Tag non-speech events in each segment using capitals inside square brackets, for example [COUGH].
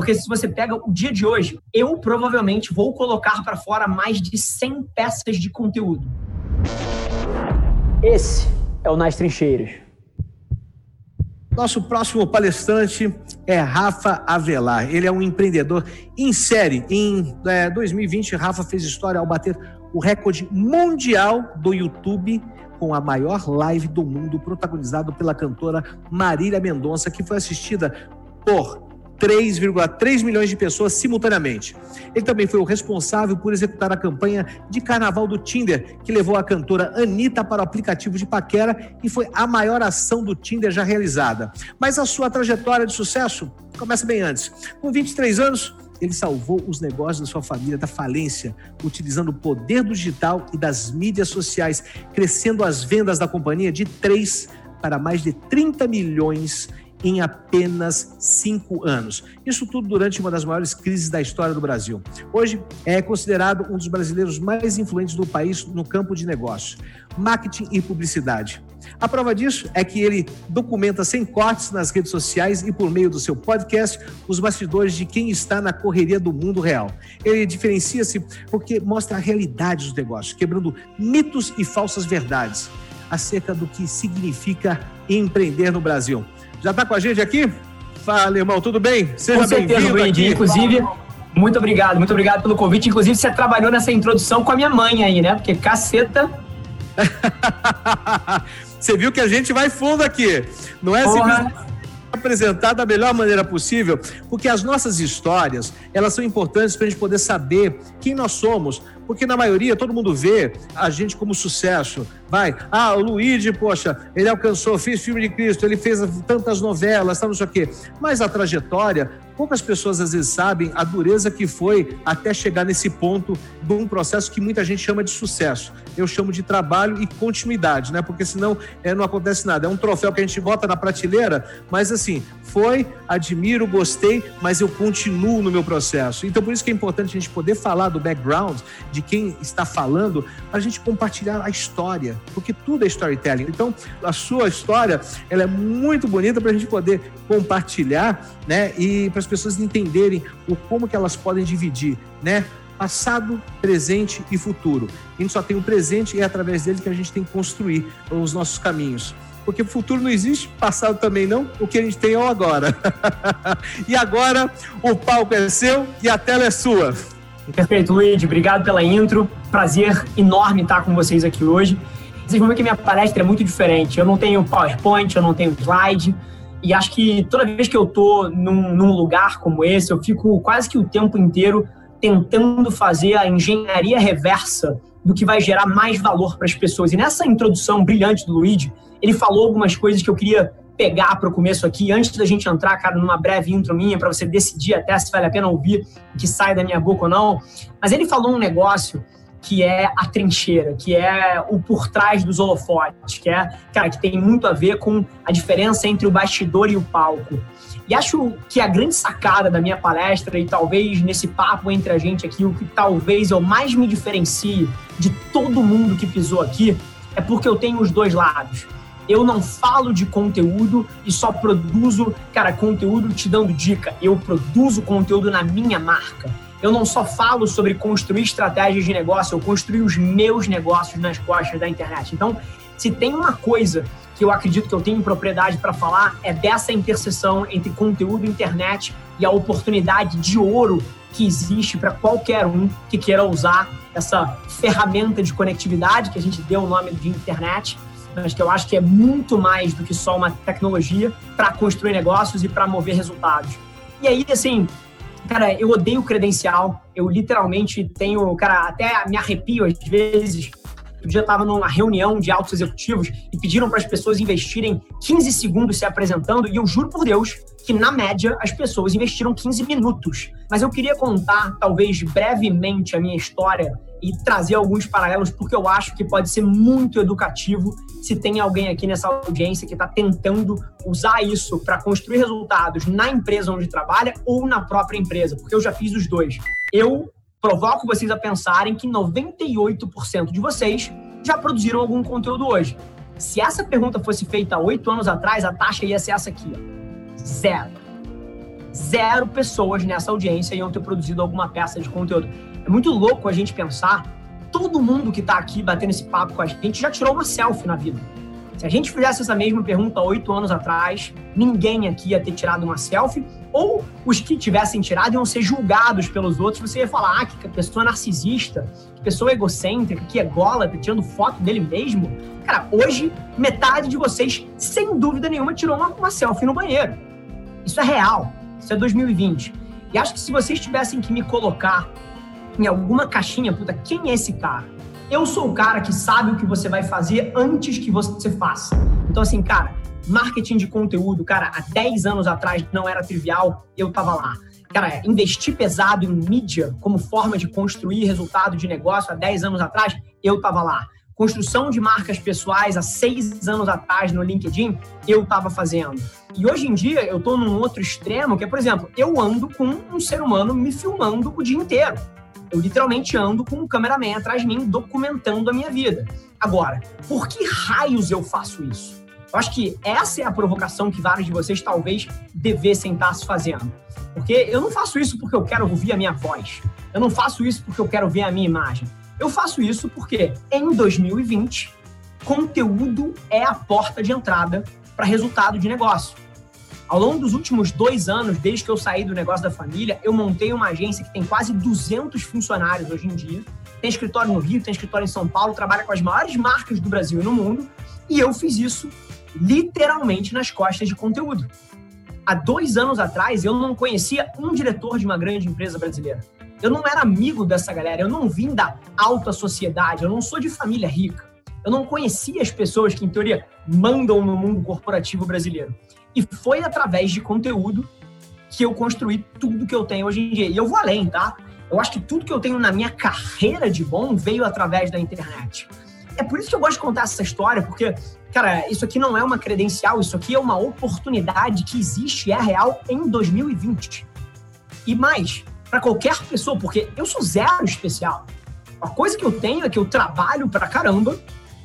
Porque se você pega o dia de hoje, eu provavelmente vou colocar para fora mais de 100 peças de conteúdo. Esse é o Nas Trincheiras. Nosso próximo palestrante é Rafa Avelar. Ele é um empreendedor em série. Em é, 2020, Rafa fez história ao bater o recorde mundial do YouTube com a maior live do mundo, protagonizado pela cantora Marília Mendonça, que foi assistida por 3,3 milhões de pessoas simultaneamente. Ele também foi o responsável por executar a campanha de carnaval do Tinder, que levou a cantora Anitta para o aplicativo de paquera e foi a maior ação do Tinder já realizada. Mas a sua trajetória de sucesso começa bem antes. Com 23 anos, ele salvou os negócios da sua família da falência, utilizando o poder do digital e das mídias sociais, crescendo as vendas da companhia de 3 para mais de 30 milhões em apenas cinco anos. Isso tudo durante uma das maiores crises da história do Brasil. Hoje é considerado um dos brasileiros mais influentes do país no campo de negócios, marketing e publicidade. A prova disso é que ele documenta sem cortes nas redes sociais e por meio do seu podcast os bastidores de quem está na correria do mundo real. Ele diferencia-se porque mostra a realidade dos negócios, quebrando mitos e falsas verdades acerca do que significa empreender no Brasil. Já está com a gente aqui? Fala, irmão, tudo bem? Seja bem-vindo aqui. Inclusive, muito obrigado, muito obrigado pelo convite. Inclusive, você trabalhou nessa introdução com a minha mãe aí, né? Porque caceta. [LAUGHS] você viu que a gente vai fundo aqui. Não é simplesmente apresentar da melhor maneira possível, porque as nossas histórias, elas são importantes para a gente poder saber quem nós somos, porque na maioria todo mundo vê a gente como sucesso. Vai, ah, o Luigi, poxa, ele alcançou, fez filme de Cristo, ele fez tantas novelas, tá, não sei o quê. Mas a trajetória, poucas pessoas às vezes sabem a dureza que foi até chegar nesse ponto de um processo que muita gente chama de sucesso. Eu chamo de trabalho e continuidade, né? Porque senão é, não acontece nada. É um troféu que a gente bota na prateleira, mas assim, foi, admiro, gostei, mas eu continuo no meu processo. Então, por isso que é importante a gente poder falar do background, de quem está falando, para a gente compartilhar a história, porque tudo é storytelling. Então, a sua história, ela é muito bonita para a gente poder compartilhar, né? E para as pessoas entenderem o como que elas podem dividir, né? passado, presente e futuro. A gente só tem o presente e é através dele que a gente tem que construir os nossos caminhos porque o futuro não existe, passado também não, o que a gente tem é o agora. [LAUGHS] e agora o palco é seu e a tela é sua. Perfeito, Luiz, obrigado pela intro. Prazer enorme estar com vocês aqui hoje. Vocês vão ver que minha palestra é muito diferente. Eu não tenho PowerPoint, eu não tenho slide. E acho que toda vez que eu estou num, num lugar como esse, eu fico quase que o tempo inteiro tentando fazer a engenharia reversa do que vai gerar mais valor para as pessoas. E nessa introdução brilhante do Luigi, ele falou algumas coisas que eu queria pegar para o começo aqui, antes da gente entrar, cara, numa breve intro minha, para você decidir até se vale a pena ouvir o que sai da minha boca ou não. Mas ele falou um negócio que é a trincheira, que é o por trás dos holofotes, que é, cara, que tem muito a ver com a diferença entre o bastidor e o palco. E acho que a grande sacada da minha palestra, e talvez nesse papo entre a gente aqui, o que talvez eu mais me diferencie de todo mundo que pisou aqui, é porque eu tenho os dois lados. Eu não falo de conteúdo e só produzo, cara, conteúdo te dando dica. Eu produzo conteúdo na minha marca. Eu não só falo sobre construir estratégias de negócio, eu construí os meus negócios nas costas da internet. Então, se tem uma coisa que eu acredito que eu tenho propriedade para falar é dessa interseção entre conteúdo internet e a oportunidade de ouro que existe para qualquer um que queira usar essa ferramenta de conectividade que a gente deu o nome de internet, mas que eu acho que é muito mais do que só uma tecnologia para construir negócios e para mover resultados. E aí, assim, cara, eu odeio credencial, eu literalmente tenho, cara, até me arrepio às vezes Outro dia estava numa reunião de altos executivos e pediram para as pessoas investirem 15 segundos se apresentando e eu juro por Deus que, na média, as pessoas investiram 15 minutos. Mas eu queria contar, talvez brevemente, a minha história e trazer alguns paralelos, porque eu acho que pode ser muito educativo se tem alguém aqui nessa audiência que está tentando usar isso para construir resultados na empresa onde trabalha ou na própria empresa, porque eu já fiz os dois. Eu provoco vocês a pensarem que 98% de vocês já produziram algum conteúdo hoje. Se essa pergunta fosse feita oito anos atrás, a taxa ia ser essa aqui, ó. zero. Zero pessoas nessa audiência iam ter produzido alguma peça de conteúdo. É muito louco a gente pensar, todo mundo que está aqui batendo esse papo com a gente já tirou uma selfie na vida. Se a gente fizesse essa mesma pergunta oito anos atrás, ninguém aqui ia ter tirado uma selfie, ou os que tivessem tirado iam ser julgados pelos outros. Você ia falar, ah, que pessoa narcisista, que pessoa egocêntrica, que ególatra, tirando foto dele mesmo. Cara, hoje, metade de vocês, sem dúvida nenhuma, tirou uma, uma selfie no banheiro. Isso é real. Isso é 2020. E acho que se vocês tivessem que me colocar em alguma caixinha, puta, quem é esse cara? Eu sou o cara que sabe o que você vai fazer antes que você faça. Então, assim, cara, marketing de conteúdo, cara, há 10 anos atrás não era trivial, eu tava lá. Cara, investir pesado em mídia como forma de construir resultado de negócio há 10 anos atrás, eu tava lá. Construção de marcas pessoais há seis anos atrás no LinkedIn, eu estava fazendo. E hoje em dia eu estou num outro extremo, que é, por exemplo, eu ando com um ser humano me filmando o dia inteiro. Eu literalmente ando com um cameraman atrás de mim documentando a minha vida. Agora, por que raios eu faço isso? Eu acho que essa é a provocação que vários de vocês talvez devessem estar se fazendo. Porque eu não faço isso porque eu quero ouvir a minha voz. Eu não faço isso porque eu quero ver a minha imagem. Eu faço isso porque em 2020, conteúdo é a porta de entrada para resultado de negócio. Ao longo dos últimos dois anos, desde que eu saí do negócio da família, eu montei uma agência que tem quase 200 funcionários hoje em dia. Tem escritório no Rio, tem escritório em São Paulo, trabalha com as maiores marcas do Brasil e no mundo. E eu fiz isso literalmente nas costas de conteúdo. Há dois anos atrás, eu não conhecia um diretor de uma grande empresa brasileira. Eu não era amigo dessa galera, eu não vim da alta sociedade, eu não sou de família rica. Eu não conhecia as pessoas que, em teoria, mandam no mundo corporativo brasileiro. E foi através de conteúdo que eu construí tudo que eu tenho hoje em dia. E eu vou além, tá? Eu acho que tudo que eu tenho na minha carreira de bom veio através da internet. É por isso que eu gosto de contar essa história, porque, cara, isso aqui não é uma credencial, isso aqui é uma oportunidade que existe e é real em 2020. E mais, para qualquer pessoa, porque eu sou zero especial. A coisa que eu tenho é que eu trabalho pra caramba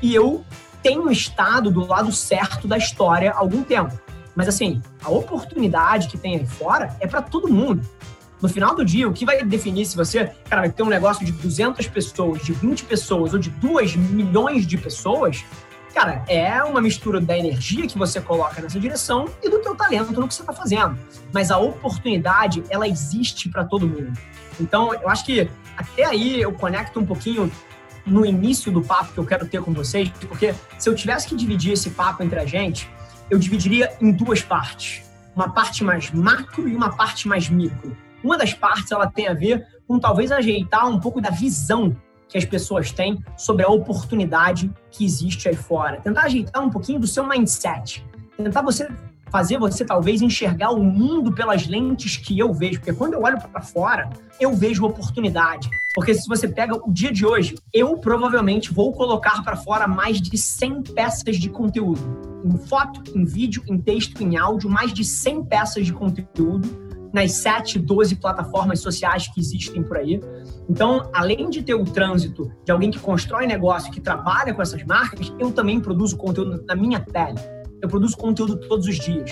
e eu tenho estado do lado certo da história há algum tempo. Mas assim, a oportunidade que tem aí fora é para todo mundo. No final do dia, o que vai definir se você, cara, vai ter um negócio de 200 pessoas, de 20 pessoas ou de 2 milhões de pessoas, cara, é uma mistura da energia que você coloca nessa direção e do teu talento no que você está fazendo. Mas a oportunidade, ela existe para todo mundo. Então, eu acho que até aí eu conecto um pouquinho no início do papo que eu quero ter com vocês, porque se eu tivesse que dividir esse papo entre a gente, eu dividiria em duas partes. Uma parte mais macro e uma parte mais micro. Uma das partes ela tem a ver com talvez ajeitar um pouco da visão que as pessoas têm sobre a oportunidade que existe aí fora. Tentar ajeitar um pouquinho do seu mindset. Tentar você fazer você talvez enxergar o mundo pelas lentes que eu vejo, porque quando eu olho para fora, eu vejo oportunidade. Porque se você pega o dia de hoje, eu provavelmente vou colocar para fora mais de 100 peças de conteúdo. Em foto, em vídeo, em texto, em áudio, mais de 100 peças de conteúdo nas 7, 12 plataformas sociais que existem por aí. Então, além de ter o trânsito de alguém que constrói negócio, que trabalha com essas marcas, eu também produzo conteúdo na minha pele eu produzo conteúdo todos os dias.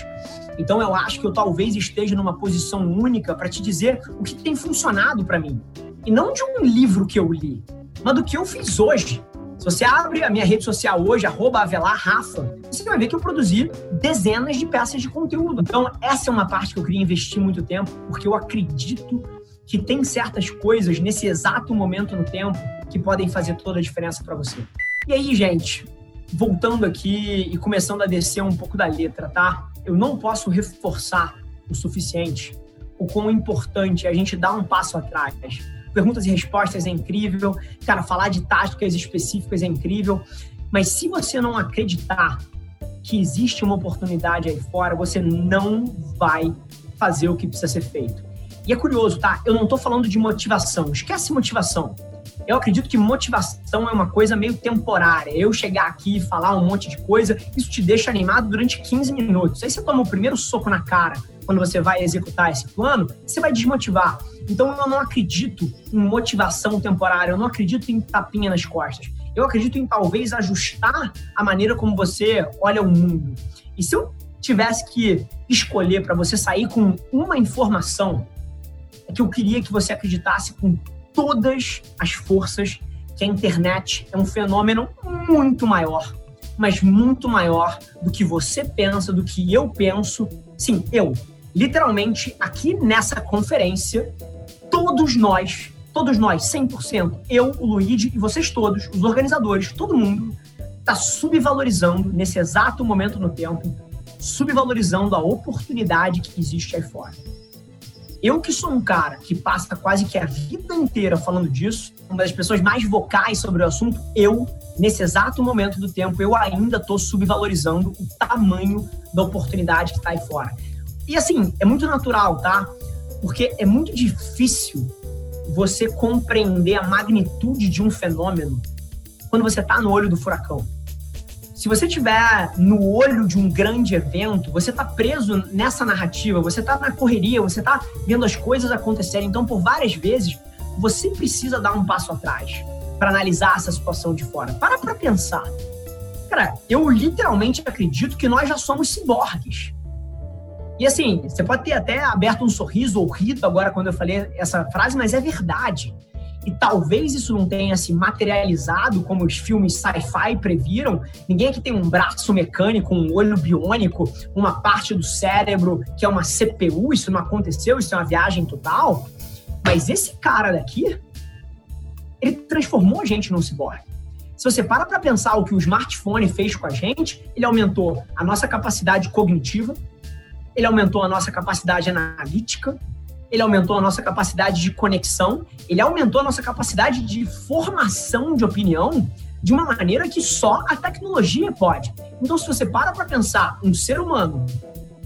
Então eu acho que eu talvez esteja numa posição única para te dizer o que tem funcionado para mim. E não de um livro que eu li, mas do que eu fiz hoje. Se você abre a minha rede social hoje, arroba Rafa, você vai ver que eu produzi dezenas de peças de conteúdo. Então, essa é uma parte que eu queria investir muito tempo, porque eu acredito que tem certas coisas nesse exato momento no tempo que podem fazer toda a diferença para você. E aí, gente, voltando aqui e começando a descer um pouco da letra, tá? Eu não posso reforçar o suficiente o quão importante é a gente dar um passo atrás. Perguntas e respostas é incrível, cara, falar de táticas específicas é incrível, mas se você não acreditar que existe uma oportunidade aí fora, você não vai fazer o que precisa ser feito. E é curioso, tá? Eu não tô falando de motivação, esquece motivação eu acredito que motivação é uma coisa meio temporária. Eu chegar aqui e falar um monte de coisa, isso te deixa animado durante 15 minutos. Aí você toma o primeiro soco na cara quando você vai executar esse plano, você vai desmotivar. Então eu não acredito em motivação temporária, eu não acredito em tapinha nas costas. Eu acredito em talvez ajustar a maneira como você olha o mundo. E se eu tivesse que escolher para você sair com uma informação, é que eu queria que você acreditasse com todas as forças que a internet é um fenômeno muito maior, mas muito maior do que você pensa, do que eu penso. Sim, eu. Literalmente, aqui nessa conferência, todos nós, todos nós, 100%, eu, o Luigi e vocês todos, os organizadores, todo mundo, está subvalorizando nesse exato momento no tempo, subvalorizando a oportunidade que existe aí fora. Eu que sou um cara que passa quase que a vida inteira falando disso, uma das pessoas mais vocais sobre o assunto, eu, nesse exato momento do tempo, eu ainda estou subvalorizando o tamanho da oportunidade que está aí fora. E assim, é muito natural, tá? Porque é muito difícil você compreender a magnitude de um fenômeno quando você está no olho do furacão. Se você estiver no olho de um grande evento, você está preso nessa narrativa, você está na correria, você está vendo as coisas acontecerem. Então, por várias vezes, você precisa dar um passo atrás para analisar essa situação de fora. Para para pensar. Cara, eu literalmente acredito que nós já somos ciborgues. E assim, você pode ter até aberto um sorriso ou rido agora quando eu falei essa frase, mas é verdade e talvez isso não tenha se materializado como os filmes sci-fi previram. Ninguém aqui tem um braço mecânico, um olho biônico, uma parte do cérebro que é uma CPU, isso não aconteceu, isso é uma viagem total. Mas esse cara daqui, ele transformou a gente num ciborgue. Se você para para pensar o que o smartphone fez com a gente, ele aumentou a nossa capacidade cognitiva, ele aumentou a nossa capacidade analítica, ele aumentou a nossa capacidade de conexão, ele aumentou a nossa capacidade de formação de opinião de uma maneira que só a tecnologia pode. Então, se você para para pensar, um ser humano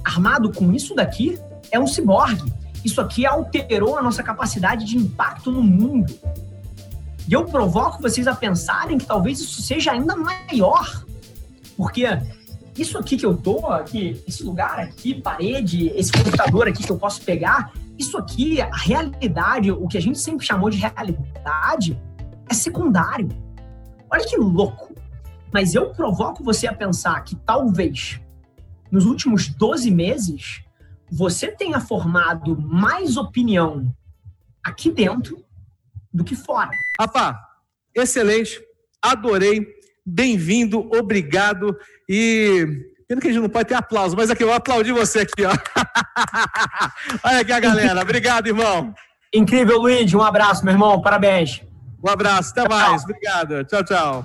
armado com isso daqui é um ciborgue. Isso aqui alterou a nossa capacidade de impacto no mundo. E eu provoco vocês a pensarem que talvez isso seja ainda maior. Porque isso aqui que eu tô, aqui, esse lugar aqui, parede, esse computador aqui que eu posso pegar, isso aqui, a realidade, o que a gente sempre chamou de realidade, é secundário. Olha que louco. Mas eu provoco você a pensar que talvez nos últimos 12 meses você tenha formado mais opinião aqui dentro do que fora. Rafa, excelente, adorei, bem-vindo, obrigado e Pena que a gente não pode ter aplauso, mas aqui eu aplaudi você aqui, ó. [LAUGHS] Olha aqui a galera. Obrigado, irmão. Incrível, Luigi. Um abraço, meu irmão. Parabéns. Um abraço. Até mais. Obrigado. Tchau, tchau.